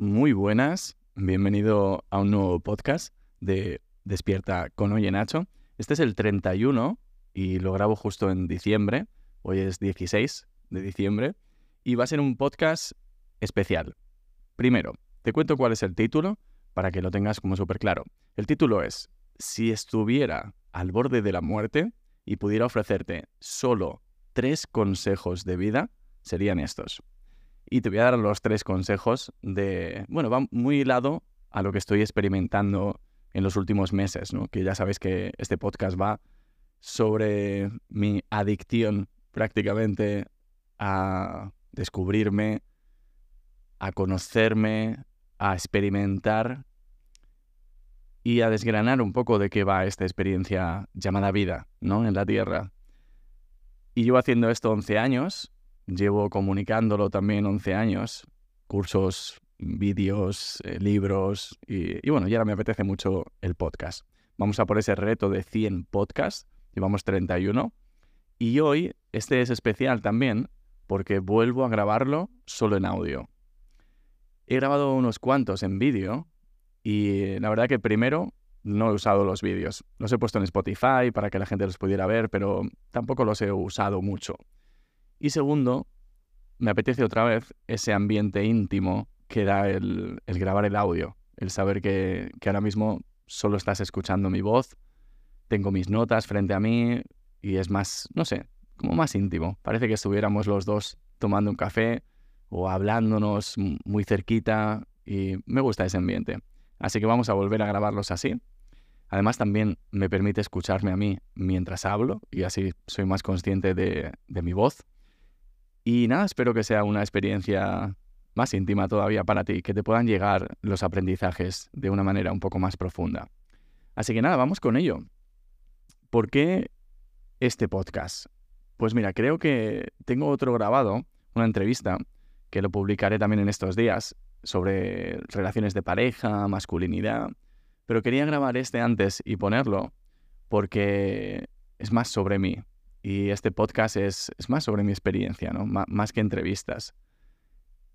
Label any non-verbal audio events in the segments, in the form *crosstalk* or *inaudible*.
Muy buenas, bienvenido a un nuevo podcast de Despierta con Oye Nacho. Este es el 31 y lo grabo justo en diciembre. Hoy es 16 de diciembre y va a ser un podcast especial. Primero, te cuento cuál es el título para que lo tengas como súper claro. El título es Si estuviera al borde de la muerte y pudiera ofrecerte solo tres consejos de vida, serían estos. Y te voy a dar los tres consejos de, bueno, va muy hilado a lo que estoy experimentando en los últimos meses, ¿no? Que ya sabes que este podcast va sobre mi adicción prácticamente a descubrirme, a conocerme, a experimentar y a desgranar un poco de qué va esta experiencia llamada vida, ¿no? En la Tierra. Y llevo haciendo esto 11 años, llevo comunicándolo también 11 años, cursos, vídeos, eh, libros y, y, bueno, ya ahora me apetece mucho el podcast. Vamos a por ese reto de 100 podcasts, llevamos 31 y hoy este es especial también porque vuelvo a grabarlo solo en audio. He grabado unos cuantos en vídeo y la verdad que primero no he usado los vídeos. Los he puesto en Spotify para que la gente los pudiera ver, pero tampoco los he usado mucho. Y segundo, me apetece otra vez ese ambiente íntimo que da el, grabar el audio, el saber que, que ahora mismo solo estás escuchando mi voz, tengo mis notas frente a mí y es más, no sé, como más íntimo. Parece que estuviéramos los dos tomando un café o hablándonos muy cerquita y me gusta ese ambiente. Así que vamos a volver a grabarlos así. Además también me permite escucharme a mí mientras hablo y así soy más consciente de, de mi voz. Y nada, espero que sea una experiencia más íntima todavía para ti, que te puedan llegar los aprendizajes de una manera un poco más profunda. Así que nada, vamos con ello. ¿Por qué este podcast? Pues mira, creo que tengo otro grabado, una entrevista, que lo publicaré también en estos días, sobre relaciones de pareja, masculinidad, pero quería grabar este antes y ponerlo porque es más sobre mí. Y este podcast es, más sobre mi experiencia, ¿no? más que entrevistas.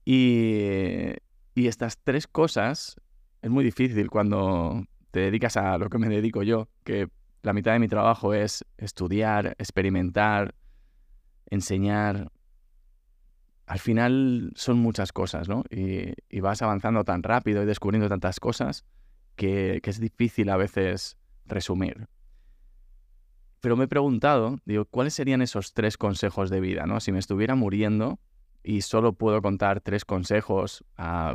Y, y estas tres cosas es muy difícil cuando te dedicas a lo que me dedico yo, que la mitad de mi trabajo es estudiar, experimentar, enseñar. Al final son muchas cosas, ¿no? Y, vas avanzando tan rápido y descubriendo tantas cosas que, es difícil a veces resumir. Pero me he preguntado, digo, ¿cuáles serían esos tres consejos de vida, ¿no? Si me estuviera muriendo y solo puedo contar tres consejos a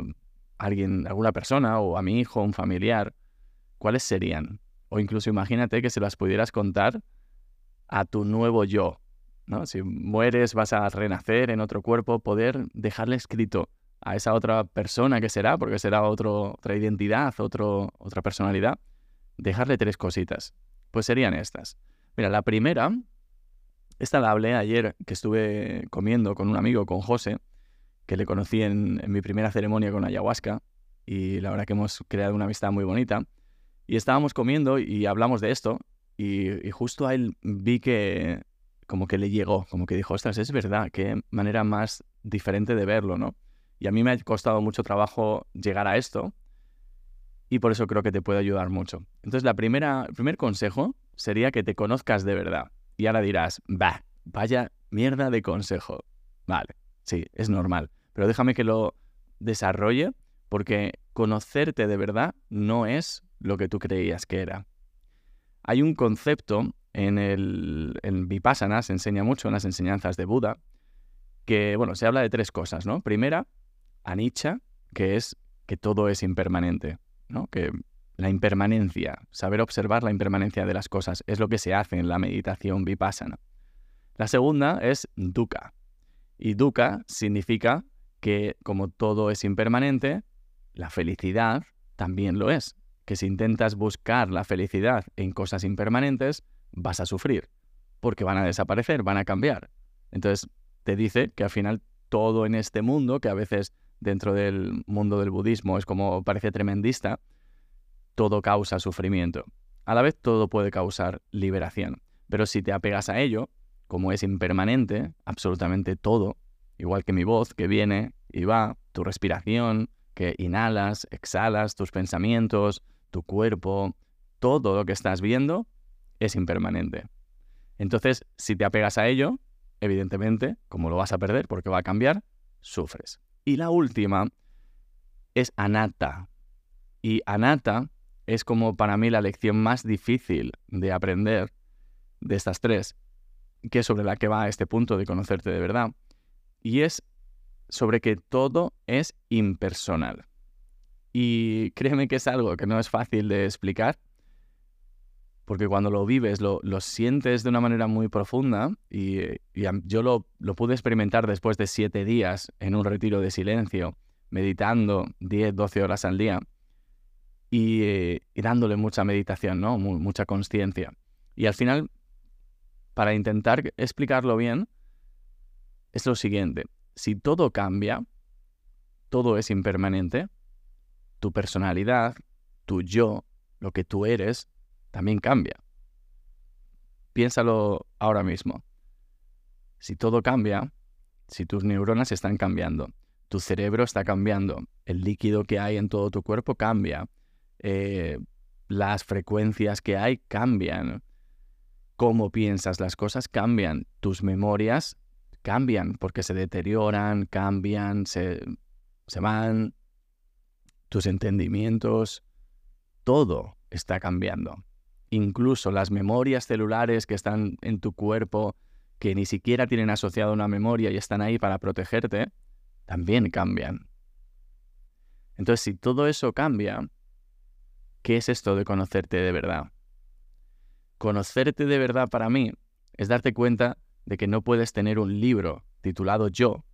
alguien, alguna persona o a mi hijo, un familiar, ¿cuáles serían? O incluso imagínate que se las pudieras contar a tu nuevo yo, si mueres, vas a renacer en otro cuerpo, poder dejarle escrito a esa otra persona que será, porque será otro, otra identidad, otro, otra personalidad, dejarle tres cositas. Pues serían estas. Mira, la primera, esta la hablé ayer que estuve comiendo con un amigo, con José, que le conocí en, mi primera ceremonia con ayahuasca, y la verdad que hemos creado una amistad muy bonita. Y estábamos comiendo y hablamos de esto, y, justo a él vi que como que le llegó, como que dijo, ostras, es verdad, qué manera más diferente de verlo, ¿no? Y a mí me ha costado mucho trabajo llegar a esto y por eso creo que te puede ayudar mucho. Entonces, la primera, el primer consejo sería que te conozcas de verdad. Y ahora dirás, va, vaya mierda de consejo. Vale, sí, es normal. Pero déjame que lo desarrolle porque conocerte de verdad no es lo que tú creías que era. Hay un concepto en el en Vipassana se enseña mucho en las enseñanzas de Buda que, bueno, se habla de tres cosas, ¿no? Primera, anicca, que es que todo es impermanente, ¿no? Que la impermanencia, saber observar la impermanencia de las cosas es lo que se hace en la meditación Vipassana. La segunda es dukkha. Y dukkha significa que como todo es impermanente, la felicidad también lo es. Que si intentas buscar la felicidad en cosas impermanentes, vas a sufrir, porque van a desaparecer, van a cambiar. Entonces, te dice que al final todo en este mundo, que a veces dentro del mundo del budismo es como parece tremendista, todo causa sufrimiento. A la vez todo puede causar liberación. Pero si te apegas a ello, como es impermanente, absolutamente todo, igual que mi voz que viene y va, tu respiración, que inhalas, exhalas, tus pensamientos, tu cuerpo, todo lo que estás viendo es impermanente. Entonces, si te apegas a ello, evidentemente, como lo vas a perder porque va a cambiar, sufres. Y la última es anatta. Y anatta es como para mí la lección más difícil de aprender de estas tres, que es sobre la que va este punto de conocerte de verdad. Y es sobre que todo es impersonal. Y créeme que es algo que no es fácil de explicar, porque cuando lo vives lo, sientes de una manera muy profunda y, yo lo, pude experimentar después de siete días en un retiro de silencio, meditando 10, 12 horas al día y, dándole mucha meditación, ¿no? mucha conciencia. Y al final, para intentar explicarlo bien, es lo siguiente si todo cambia, todo es impermanente, tu personalidad, tu yo, lo que tú eres, también cambia. Piénsalo ahora mismo. Si todo cambia, si tus neuronas están cambiando, tu cerebro está cambiando, el líquido que hay en todo tu cuerpo cambia, eh, las frecuencias que hay cambian, cómo piensas las cosas cambian, tus memorias cambian porque se deterioran, cambian, se, se van, tus entendimientos, todo está cambiando. Incluso las memorias celulares que están en tu cuerpo, que ni siquiera tienen asociado una memoria y están ahí para protegerte, también cambian. Entonces, si todo eso cambia, ¿qué es esto de conocerte de verdad? Conocerte de verdad para mí es darte cuenta de que no puedes tener un libro titulado Yo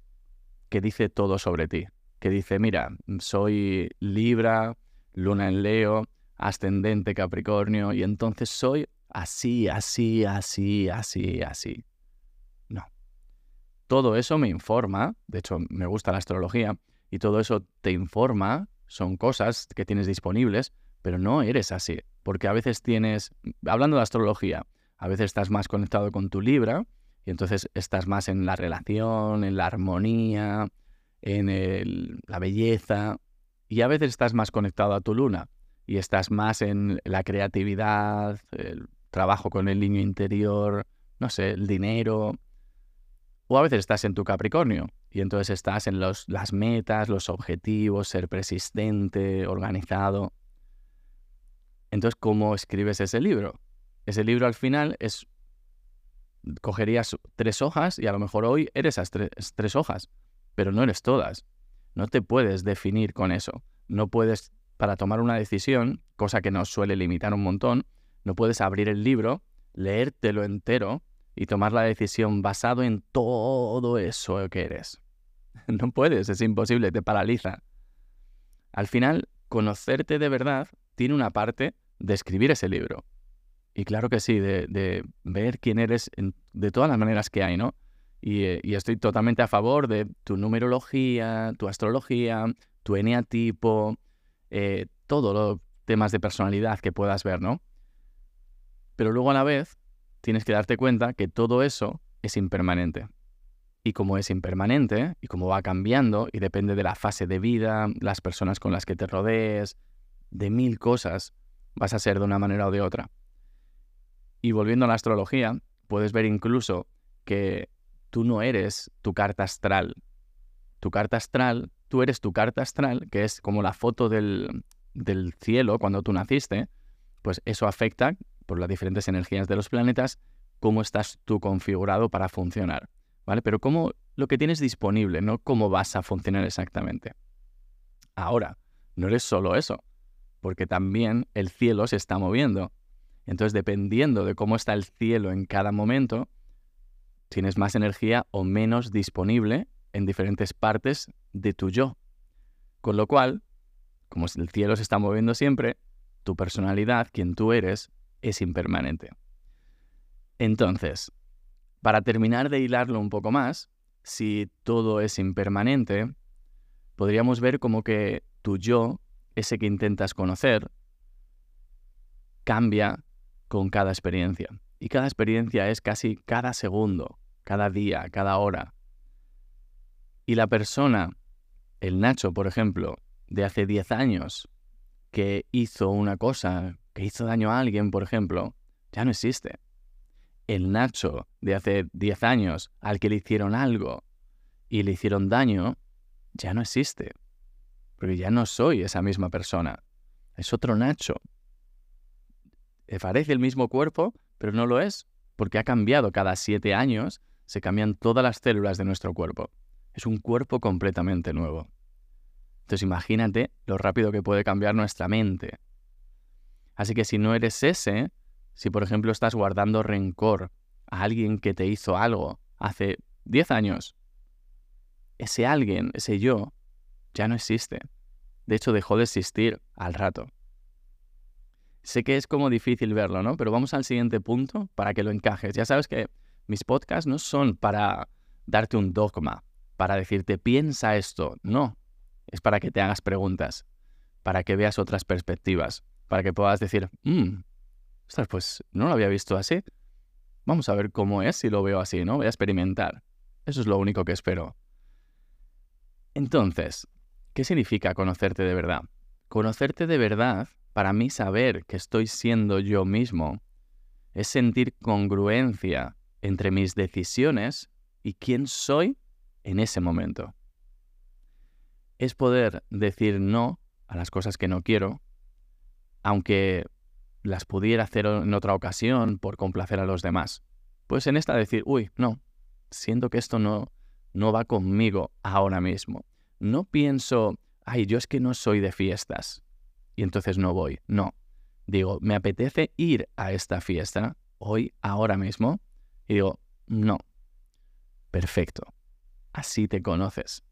que dice todo sobre ti, que dice, mira, soy Libra, Luna en Leo, ascendente Capricornio, y entonces soy así, así, así, así, así. No. Todo eso me informa, de hecho me gusta la astrología, y todo eso te informa, son cosas que tienes disponibles, pero no eres así, porque a veces tienes, hablando de astrología, a veces estás más conectado con tu Libra, y entonces estás más en la relación, en la armonía, en la belleza. Y a veces estás más conectado a tu luna y estás más en la creatividad, el trabajo con el niño interior, no sé, el dinero. O a veces estás en tu Capricornio y entonces estás en los, las metas, los objetivos, ser persistente, organizado. Entonces, ¿cómo escribes ese libro? Ese libro al final es cogerías tres hojas y a lo mejor hoy eres esas tres, hojas, pero no eres todas. No te puedes definir con eso. No puedes, para tomar una decisión, cosa que nos suele limitar un montón, no puedes abrir el libro, leértelo entero y tomar la decisión basado en todo eso que eres. *laughs* No puedes, es imposible, te paraliza. Al final, conocerte de verdad tiene una parte de escribir ese libro. Y claro que sí, de, ver quién eres de todas las maneras que hay, ¿no? Y, estoy totalmente a favor de tu numerología, tu astrología, tu eneatipo, eh, todos los temas de personalidad que puedas ver, ¿no? Pero luego a la vez tienes que darte cuenta que todo eso es impermanente. Y como es impermanente y como va cambiando y depende de la fase de vida, las personas con las que te rodees, de mil cosas, vas a ser de una manera o de otra. Y volviendo a la astrología, puedes ver incluso que tú no eres tu carta astral. Tu carta astral, tú eres tu carta astral, que es como la foto del, del cielo cuando tú naciste, pues eso afecta por las diferentes energías de los planetas cómo estás tú configurado para funcionar, ¿vale? Pero cómo lo que tienes disponible, no cómo vas a funcionar exactamente. Ahora, no eres solo eso, porque también el cielo se está moviendo entonces, dependiendo de cómo está el cielo en cada momento, tienes más energía o menos disponible en diferentes partes de tu yo. Con lo cual, como el cielo se está moviendo siempre, tu personalidad, quien tú eres, es impermanente. Entonces, para terminar de hilarlo un poco más, si todo es impermanente, podríamos ver como que tu yo, ese que intentas conocer, cambia con cada experiencia. Y cada experiencia es casi cada segundo, cada día, cada hora. Y la persona, el Nacho, por ejemplo, de hace 10 años que hizo una cosa, que hizo daño a alguien, por ejemplo, ya no existe. El Nacho de hace 10 años al que le hicieron algo y le hicieron daño, ya no existe. Porque ya no soy esa misma persona. Es otro Nacho. Parece el mismo cuerpo, pero no lo es, porque ha cambiado cada siete años, se cambian todas las células de nuestro cuerpo. Es un cuerpo completamente nuevo. Entonces imagínate lo rápido que puede cambiar nuestra mente. Así que si no eres ese, si por ejemplo estás guardando rencor a alguien que te hizo algo hace 10 años, ese alguien, ese yo, ya no existe. De hecho, dejó de existir al rato. Sé que es como difícil verlo, ¿no? Pero vamos al siguiente punto para que lo encajes. Ya sabes que mis podcasts no son para darte un dogma, para decirte piensa esto. No, es para que te hagas preguntas, para que veas otras perspectivas, para que puedas decir, mmm, pues no lo había visto así. Vamos a ver cómo es si lo veo así, ¿no? Voy a experimentar. Eso es lo único que espero. Entonces, ¿qué significa conocerte de verdad? Conocerte de verdad, para mí saber que estoy siendo yo mismo, es sentir congruencia entre mis decisiones y quién soy en ese momento. Es poder decir no a las cosas que no quiero, aunque las pudiera hacer en otra ocasión por complacer a los demás. Pues en esta decir, uy, no, siento que esto no, no va conmigo ahora mismo. No pienso, ay, yo es que no soy de fiestas y entonces no voy. No. Digo, me apetece ir a esta fiesta hoy, ahora mismo. Y digo, no. Perfecto. Así te conoces.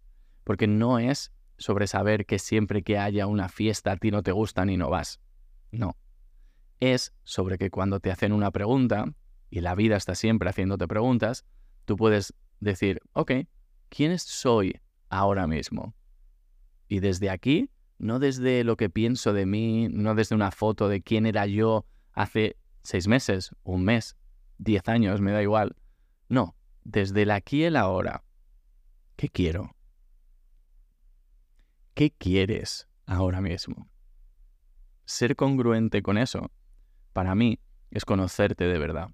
Porque no es sobre saber que siempre que haya una fiesta a ti no te gusta ni no vas. No. Es sobre que cuando te hacen una pregunta, y la vida está siempre haciéndote preguntas, tú puedes decir, ok, ¿quién soy ahora mismo? Y desde aquí, no desde lo que pienso de mí, no desde una foto de quién era yo hace seis meses, un mes, diez años, me da igual. No, desde el aquí y el ahora. ¿Qué quiero? ¿Qué quieres ahora mismo? Ser congruente con eso, para mí, es conocerte de verdad.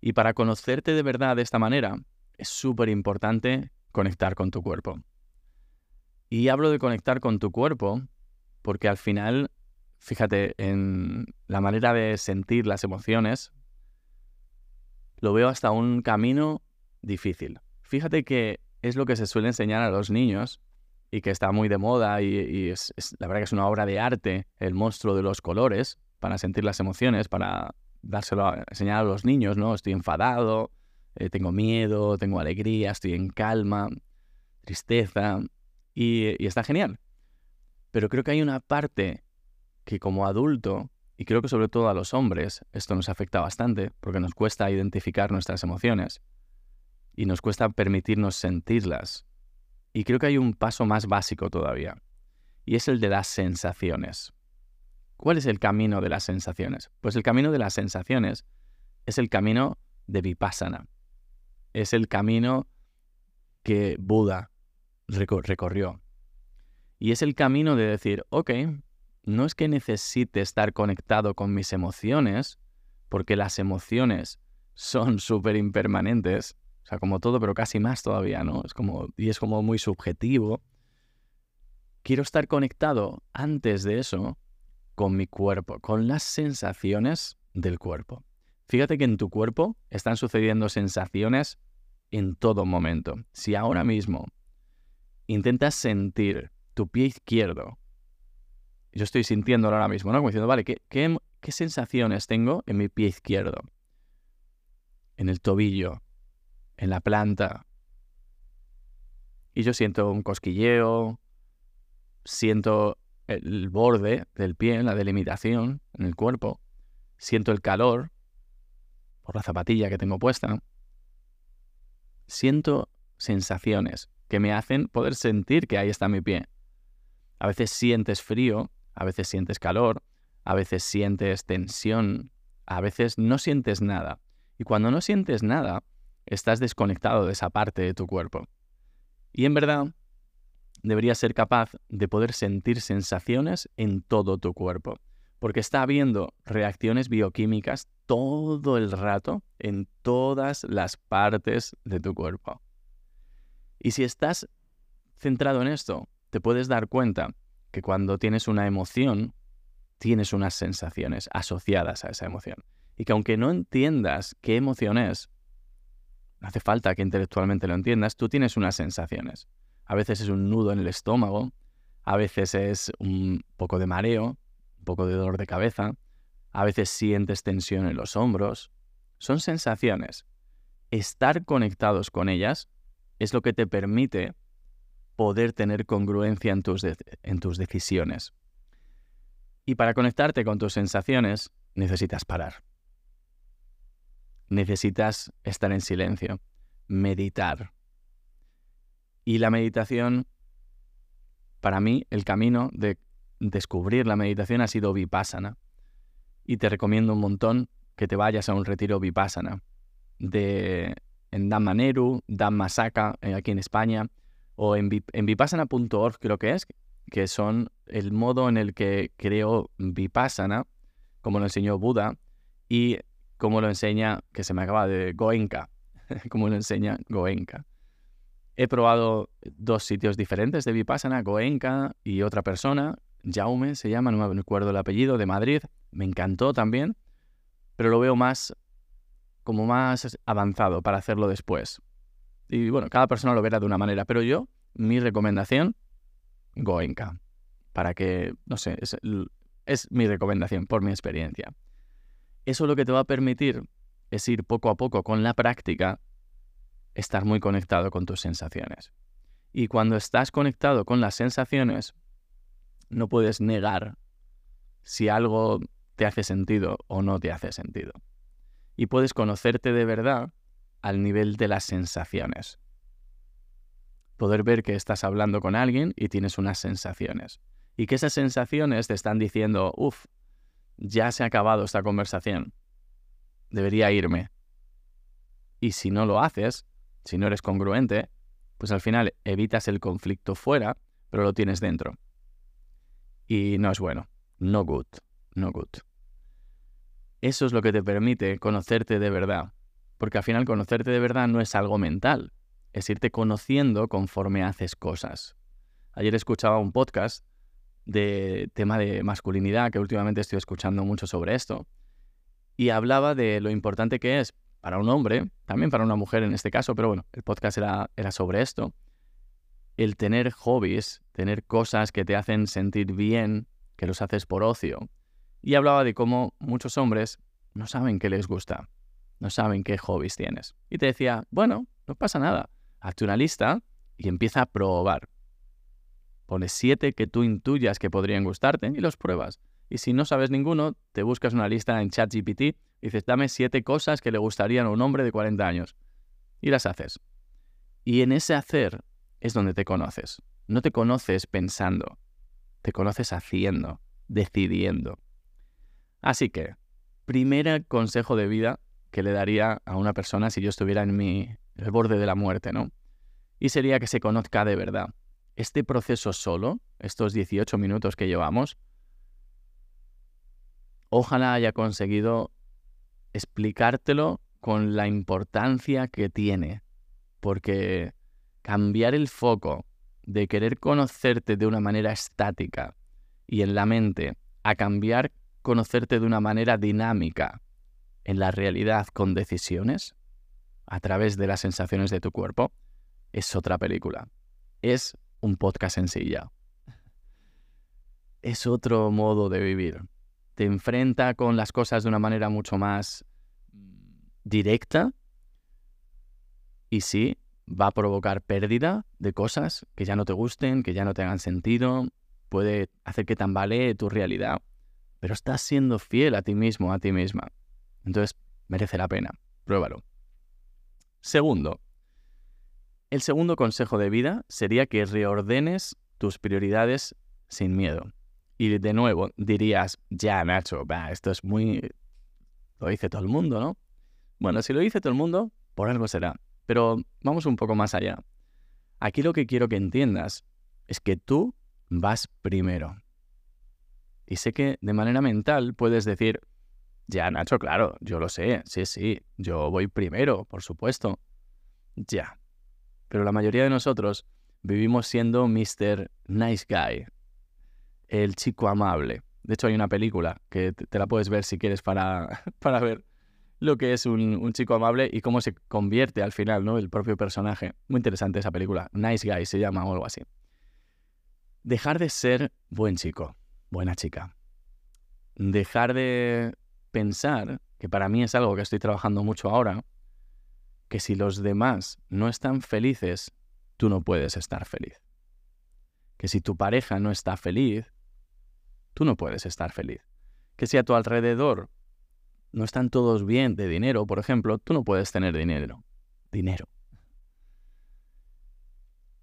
Y para conocerte de verdad de esta manera, es súper importante conectar con tu cuerpo. Y hablo de conectar con tu cuerpo porque al final, fíjate, en la manera de sentir las emociones, lo veo hasta un camino difícil. Fíjate que es lo que se suele enseñar a los niños y que está muy de moda y, es, la verdad que es una obra de arte, el monstruo de los colores, para sentir las emociones, para dárselo a enseñar a los niños, ¿no? Estoy enfadado, eh, tengo miedo, tengo alegría, estoy en calma, tristeza, y, y está genial. Pero creo que hay una parte que como adulto, y creo que sobre todo a los hombres, esto nos afecta bastante, porque nos cuesta identificar nuestras emociones y nos cuesta permitirnos sentirlas. Y creo que hay un paso más básico todavía, y es el de las sensaciones. ¿Cuál es el camino de las sensaciones? Pues el camino de las sensaciones es el camino de Vipassana. Es el camino que Buda recorrió. Y es el camino de decir, ok, no es que necesite estar conectado con mis emociones, porque las emociones son súper impermanentes, o sea, como todo, pero casi más todavía, ¿no? Es como, y es como muy subjetivo. Quiero estar conectado antes de eso con mi cuerpo, con las sensaciones del cuerpo. Fíjate que en tu cuerpo están sucediendo sensaciones en todo momento. Si ahora mismo intentas sentir tu pie izquierdo, yo estoy sintiéndolo ahora mismo, ¿no? Como diciendo, vale, ¿qué, qué, qué sensaciones tengo en mi pie izquierdo? En el tobillo, en la planta. Y yo siento un cosquilleo, siento el borde del pie, la delimitación en el cuerpo, siento el calor por la zapatilla que tengo puesta, siento sensaciones que me hacen poder sentir que ahí está mi pie. A veces sientes frío, a veces sientes calor, a veces sientes tensión, a veces no sientes nada. Y cuando no sientes nada, estás desconectado de esa parte de tu cuerpo. Y en verdad, deberías ser capaz de poder sentir sensaciones en todo tu cuerpo, porque está habiendo reacciones bioquímicas todo el rato en todas las partes de tu cuerpo. Y si estás centrado en esto, te puedes dar cuenta que cuando tienes una emoción, tienes unas sensaciones asociadas a esa emoción. Y que aunque no entiendas qué emoción es, no hace falta que intelectualmente lo entiendas, tú tienes unas sensaciones. A veces es un nudo en el estómago, a veces es un poco de mareo, poco de dolor de cabeza, a veces sientes tensión en los hombros. Son sensaciones. Estar conectados con ellas es lo que te permite poder tener congruencia en tus, en tus decisiones. Y para conectarte con tus sensaciones necesitas parar. Necesitas estar en silencio, meditar. Y la meditación, para mí, el camino de descubrir la meditación ha sido vipassana. Y te recomiendo un montón que te vayas a un retiro vipassana de, en Dhammaneru, Dhammasaka, eh, aquí en España, o en, vipassana.org creo que es, que son el modo en el que creó vipassana, como lo enseñó Buda, y como lo enseña, que se me acaba de Goenka, *laughs* como lo enseña Goenka. He probado dos sitios diferentes de Vipassana, Goenka y otra persona, Jaume se llama, no me acuerdo el apellido, de Madrid. Me encantó también, pero lo veo más como más avanzado para hacerlo después. Y bueno, cada persona lo verá de una manera, pero yo, mi recomendación, Goenka. Para que, no sé, es, es mi recomendación por mi experiencia. Eso lo que te va a permitir es ir poco a poco con la práctica, estar muy conectado con tus sensaciones. Y cuando estás conectado con las sensaciones, no puedes negar si algo te hace sentido o no te hace sentido. Y puedes conocerte de verdad al nivel de las sensaciones. Poder ver que estás hablando con alguien y tienes unas sensaciones. Y que esas sensaciones te están diciendo, uff, ya se ha acabado esta conversación. Debería irme. Y si no lo haces, si no eres congruente, pues al final evitas el conflicto fuera, pero lo tienes dentro. Y no es bueno. No good. No good. Eso es lo que te permite conocerte de verdad. Porque al final conocerte de verdad no es algo mental, es irte conociendo conforme haces cosas. Ayer escuchaba un podcast de tema de masculinidad, que últimamente estoy escuchando mucho sobre esto, y hablaba de lo importante que es para un hombre, también para una mujer en este caso, pero bueno, el podcast era, era sobre esto, el tener hobbies, tener cosas que te hacen sentir bien, que los haces por ocio. Y hablaba de cómo muchos hombres no saben qué les gusta, no saben qué hobbies tienes. Y te decía, bueno, no pasa nada, hazte una lista y empieza a probar. Pones siete que tú intuyas que podrían gustarte y los pruebas. Y si no sabes ninguno, te buscas una lista en ChatGPT y dices, dame siete cosas que le gustarían a un hombre de 40 años. Y las haces. Y en ese hacer es donde te conoces. No te conoces pensando, te conoces haciendo, decidiendo. Así que, primer consejo de vida que le daría a una persona si yo estuviera en mi el borde de la muerte, ¿no? Y sería que se conozca de verdad. Este proceso solo, estos 18 minutos que llevamos, ojalá haya conseguido explicártelo con la importancia que tiene, porque cambiar el foco de querer conocerte de una manera estática y en la mente a cambiar conocerte de una manera dinámica en la realidad con decisiones a través de las sensaciones de tu cuerpo es otra película. Es un podcast ya. Es otro modo de vivir. Te enfrenta con las cosas de una manera mucho más directa y sí, va a provocar pérdida de cosas que ya no te gusten, que ya no te hagan sentido, puede hacer que tambalee tu realidad, pero estás siendo fiel a ti mismo, a ti misma. Entonces, merece la pena. Pruébalo. Segundo, el segundo consejo de vida sería que reordenes tus prioridades sin miedo. Y de nuevo dirías, ya Nacho, esto es muy... Lo dice todo el mundo, ¿no? Bueno, si lo dice todo el mundo, por algo será. Pero vamos un poco más allá. Aquí lo que quiero que entiendas es que tú vas primero. Y sé que de manera mental puedes decir, ya Nacho, claro, yo lo sé, sí, sí, yo voy primero, por supuesto. Ya. Pero la mayoría de nosotros vivimos siendo Mr. Nice Guy, el chico amable. De hecho, hay una película que te la puedes ver si quieres para, *laughs* para ver lo que es un, chico amable y cómo se convierte al final, ¿no? El propio personaje. Muy interesante esa película. Nice Guy se llama o algo así. Dejar de ser buen chico, buena chica. Dejar de pensar, que para mí es algo que estoy trabajando mucho ahora, que si los demás no están felices, tú no puedes estar feliz. Que si tu pareja no está feliz, tú no puedes estar feliz. Que si a tu alrededor no están todos bien de dinero, por ejemplo, tú no puedes tener dinero. Dinero.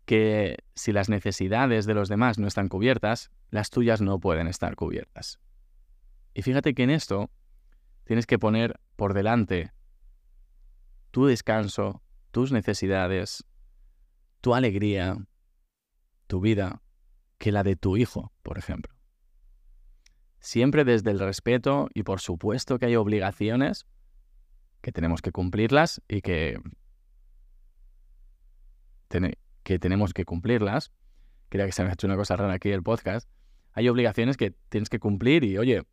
Que si las necesidades de los demás no están cubiertas, las tuyas no pueden estar cubiertas. Y fíjate que en esto tienes que poner por delante tu descanso, tus necesidades, tu alegría, tu vida, que la de tu hijo, por ejemplo siempre desde el respeto y por supuesto que hay obligaciones que tenemos que cumplirlas y que, que tenemos que cumplirlas. Creía que se me ha hecho una cosa rara aquí el podcast. Hay obligaciones que tienes que cumplir y, oye,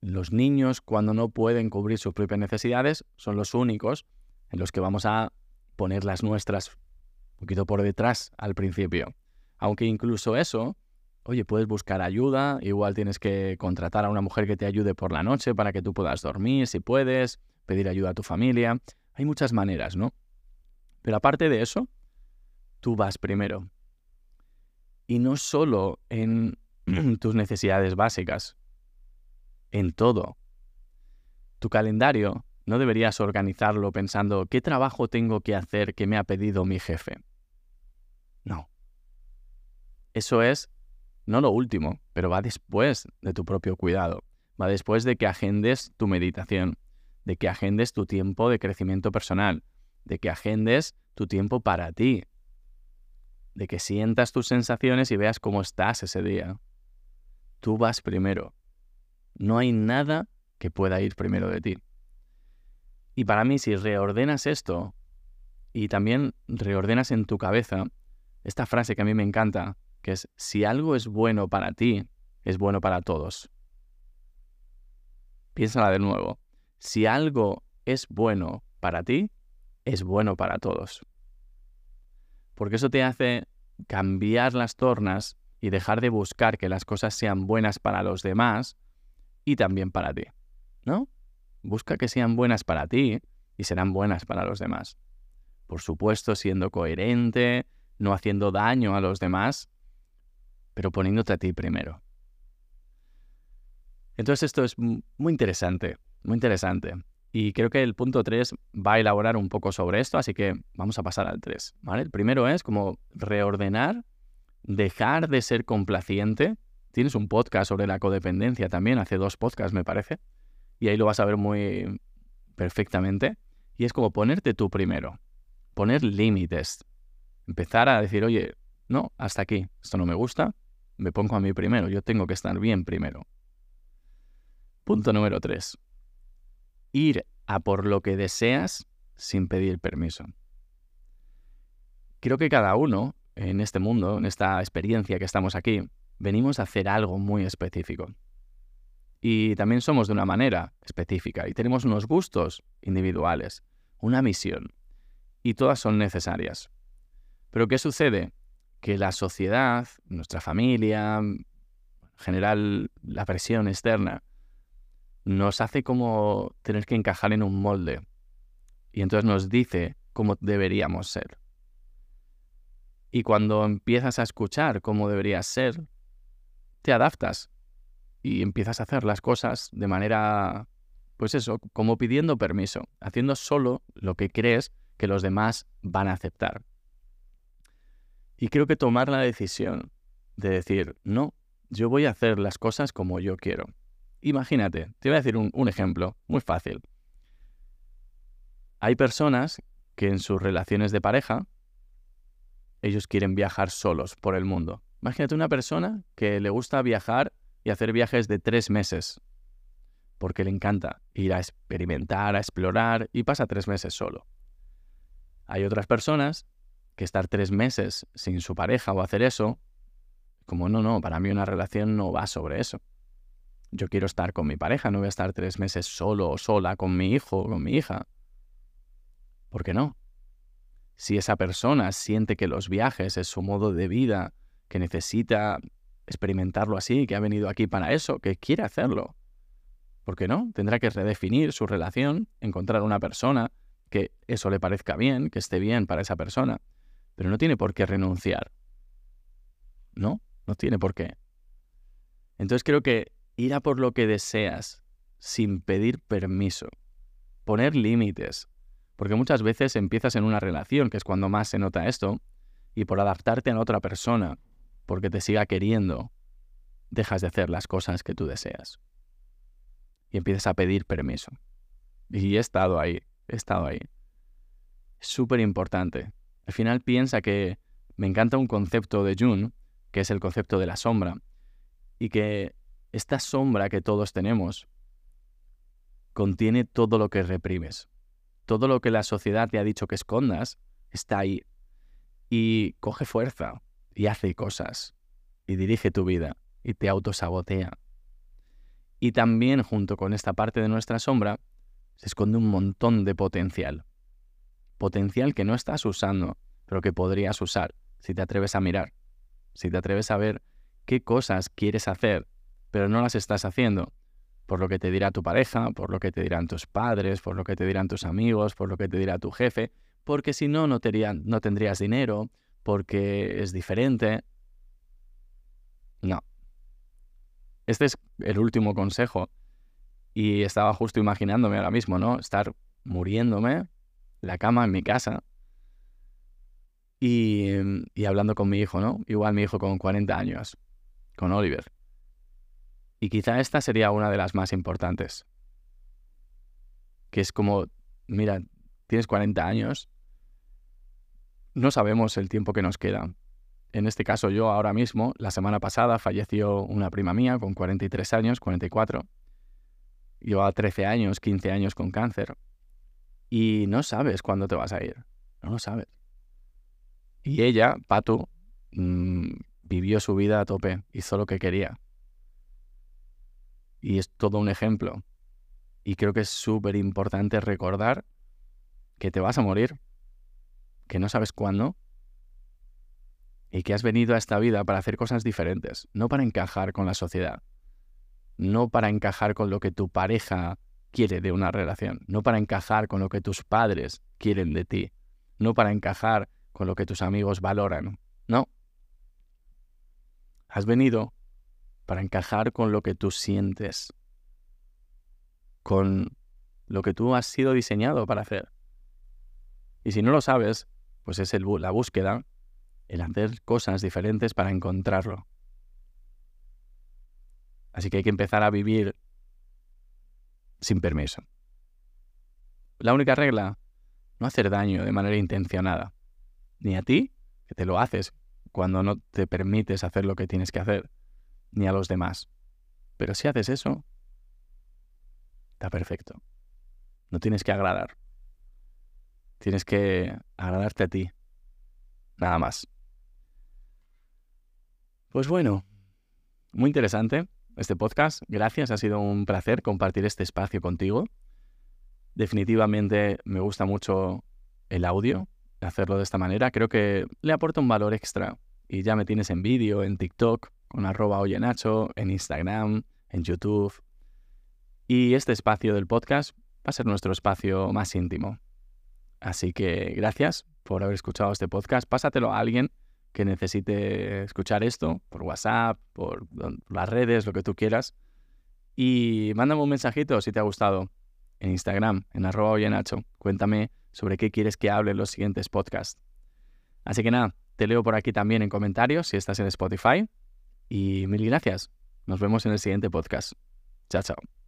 los niños cuando no pueden cubrir sus propias necesidades son los únicos en los que vamos a poner las nuestras un poquito por detrás al principio. Aunque incluso eso oye, puedes buscar ayuda, igual tienes que contratar a una mujer que te ayude por la noche para que tú puedas dormir, si puedes, pedir ayuda a tu familia. Hay muchas maneras, ¿no? Pero aparte de eso, tú vas primero. Y no solo en *clears throat* tus necesidades básicas, en todo. Tu calendario no deberías organizarlo pensando qué trabajo tengo que hacer que me ha pedido mi jefe. No. Eso es no lo último, pero va después de tu propio cuidado, va después de que agendes tu meditación, de que agendes tu tiempo de crecimiento personal, de que agendes tu tiempo para ti, de que sientas tus sensaciones y veas cómo estás ese día. Tú vas primero. No hay nada que pueda ir primero de ti. Y para mí, si reordenas esto y también reordenas en tu cabeza esta frase que a mí me encanta, que es, si algo es bueno para ti, es bueno para todos. Piénsala de nuevo. Si algo es bueno para ti, es bueno para todos. Porque eso te hace cambiar las tornas y dejar de buscar que las cosas sean buenas para los demás y también para ti. ¿No? Busca que sean buenas para ti y serán buenas para los demás. Por supuesto, siendo coherente, no haciendo daño a los demás, pero poniéndote a ti primero. Entonces esto es muy interesante, muy interesante. Y creo que el punto 3 va a elaborar un poco sobre esto, así que vamos a pasar al 3. ¿vale? El primero es como reordenar, dejar de ser complaciente. Tienes un podcast sobre la codependencia también, hace dos podcasts me parece, y ahí lo vas a ver muy perfectamente. Y es como ponerte tú primero, poner límites, empezar a decir, oye, no, hasta aquí, esto no me gusta, me pongo a mí primero, yo tengo que estar bien primero. Punto número tres. Ir a por lo que deseas sin pedir permiso. Creo que cada uno en este mundo, en esta experiencia que estamos aquí, venimos a hacer algo muy específico. Y también somos de una manera específica y tenemos unos gustos individuales, una misión, y todas son necesarias. Pero ¿qué sucede? Que la sociedad, nuestra familia, en general la presión externa, nos hace como tener que encajar en un molde. Y entonces nos dice cómo deberíamos ser. Y cuando empiezas a escuchar cómo deberías ser, te adaptas y empiezas a hacer las cosas de manera, pues eso, como pidiendo permiso, haciendo solo lo que crees que los demás van a aceptar. Y creo que tomar la decisión de decir, no, yo voy a hacer las cosas como yo quiero. Imagínate, te voy a decir un, un ejemplo muy fácil. Hay personas que en sus relaciones de pareja, ellos quieren viajar solos por el mundo Imagínate una persona que le gusta viajar y hacer viajes de tres meses, porque le encanta ir a experimentar, a explorar y pasa tres meses solo. Hay otras personas que estar tres meses sin su pareja o hacer eso, como no, no, para mí una relación no va sobre eso. Yo quiero estar con mi pareja, no voy a estar tres meses solo o sola con mi hijo o con mi hija. ¿Por qué no? Si esa persona siente que los viajes es su modo de vida, que necesita experimentarlo así, que ha venido aquí para eso, que quiere hacerlo. ¿Por qué no? Tendrá que redefinir su relación, encontrar una persona que eso le parezca bien, que esté bien para esa persona, pero no tiene por qué renunciar. ¿No? No tiene por qué. Entonces creo que ir a por lo que deseas sin pedir permiso, poner límites, porque muchas veces empiezas en una relación, que es cuando más se nota esto, y por adaptarte a otra persona, porque te siga queriendo, dejas de hacer las cosas que tú deseas. Y empiezas a pedir permiso. Y he estado ahí, he estado ahí. Es súper importante. Al final piensa que me encanta un concepto de Jung, que es el concepto de la sombra, y que esta sombra que todos tenemos contiene todo lo que reprimes. Todo lo que la sociedad te ha dicho que escondas está ahí. Y coge fuerza, y hace cosas y dirige tu vida y te autosabotea. Y también junto con esta parte de nuestra sombra se esconde un montón de potencial. Potencial que no estás usando, pero que podrías usar si te atreves a mirar, si te atreves a ver qué cosas quieres hacer, pero no las estás haciendo, por lo que te dirá tu pareja, por lo que te dirán tus padres, por lo que te dirán tus amigos, por lo que te dirá tu jefe, porque si no, no, no tendrías dinero, porque es diferente. No. Este es el último consejo. Y estaba justo imaginándome ahora mismo, ¿no? Estar muriéndome, la cama en mi casa, y, y, hablando con mi hijo, ¿no? Igual mi hijo con 40 años, con Oliver. Y quizá esta sería una de las más importantes. Que es como, mira, tienes 40 años, no sabemos el tiempo que nos queda. En este caso yo ahora mismo, la semana pasada falleció una prima mía con 43 años, 44. Lleva 13 años, 15 años con cáncer. Y no sabes cuándo te vas a ir. No lo sabes. Y ella, Patu, mm, vivió su vida a tope, hizo lo que quería. Y es todo un ejemplo. Y creo que es súper importante recordar que te vas a morir que no sabes cuándo y que has venido a esta vida para hacer cosas diferentes, no para encajar con la sociedad, no para encajar con lo que tu pareja quiere de una relación, no para encajar con lo que tus padres quieren de ti, no para encajar con lo que tus amigos valoran, no. Has venido para encajar con lo que tú sientes, con lo que tú has sido diseñado para hacer. Y si no lo sabes, pues es la búsqueda, el hacer cosas diferentes para encontrarlo. Así que hay que empezar a vivir sin permiso. La única regla, no hacer daño de manera intencionada, ni a ti, que te lo haces cuando no te permites hacer lo que tienes que hacer, ni a los demás. Pero si haces eso, está perfecto. No tienes que agradar. Tienes que agradarte a ti. Nada más. Pues bueno, muy interesante este podcast. Gracias, ha sido un placer compartir este espacio contigo. Definitivamente me gusta mucho el audio, hacerlo de esta manera. Creo que le aporta un valor extra. Y ya me tienes en vídeo, en TikTok, con arroba oyenacho, en Instagram, en YouTube. Y este espacio del podcast va a ser nuestro espacio más íntimo. Así que gracias por haber escuchado este podcast. Pásatelo a alguien que necesite escuchar esto por WhatsApp, por las redes, lo que tú quieras. Y mándame un mensajito si te ha gustado en Instagram, en arroba oyenacho. Cuéntame sobre qué quieres que hable en los siguientes podcasts. Así que nada, te leo por aquí también en comentarios si estás en Spotify. Y mil gracias. Nos vemos en el siguiente podcast. Chao, chao.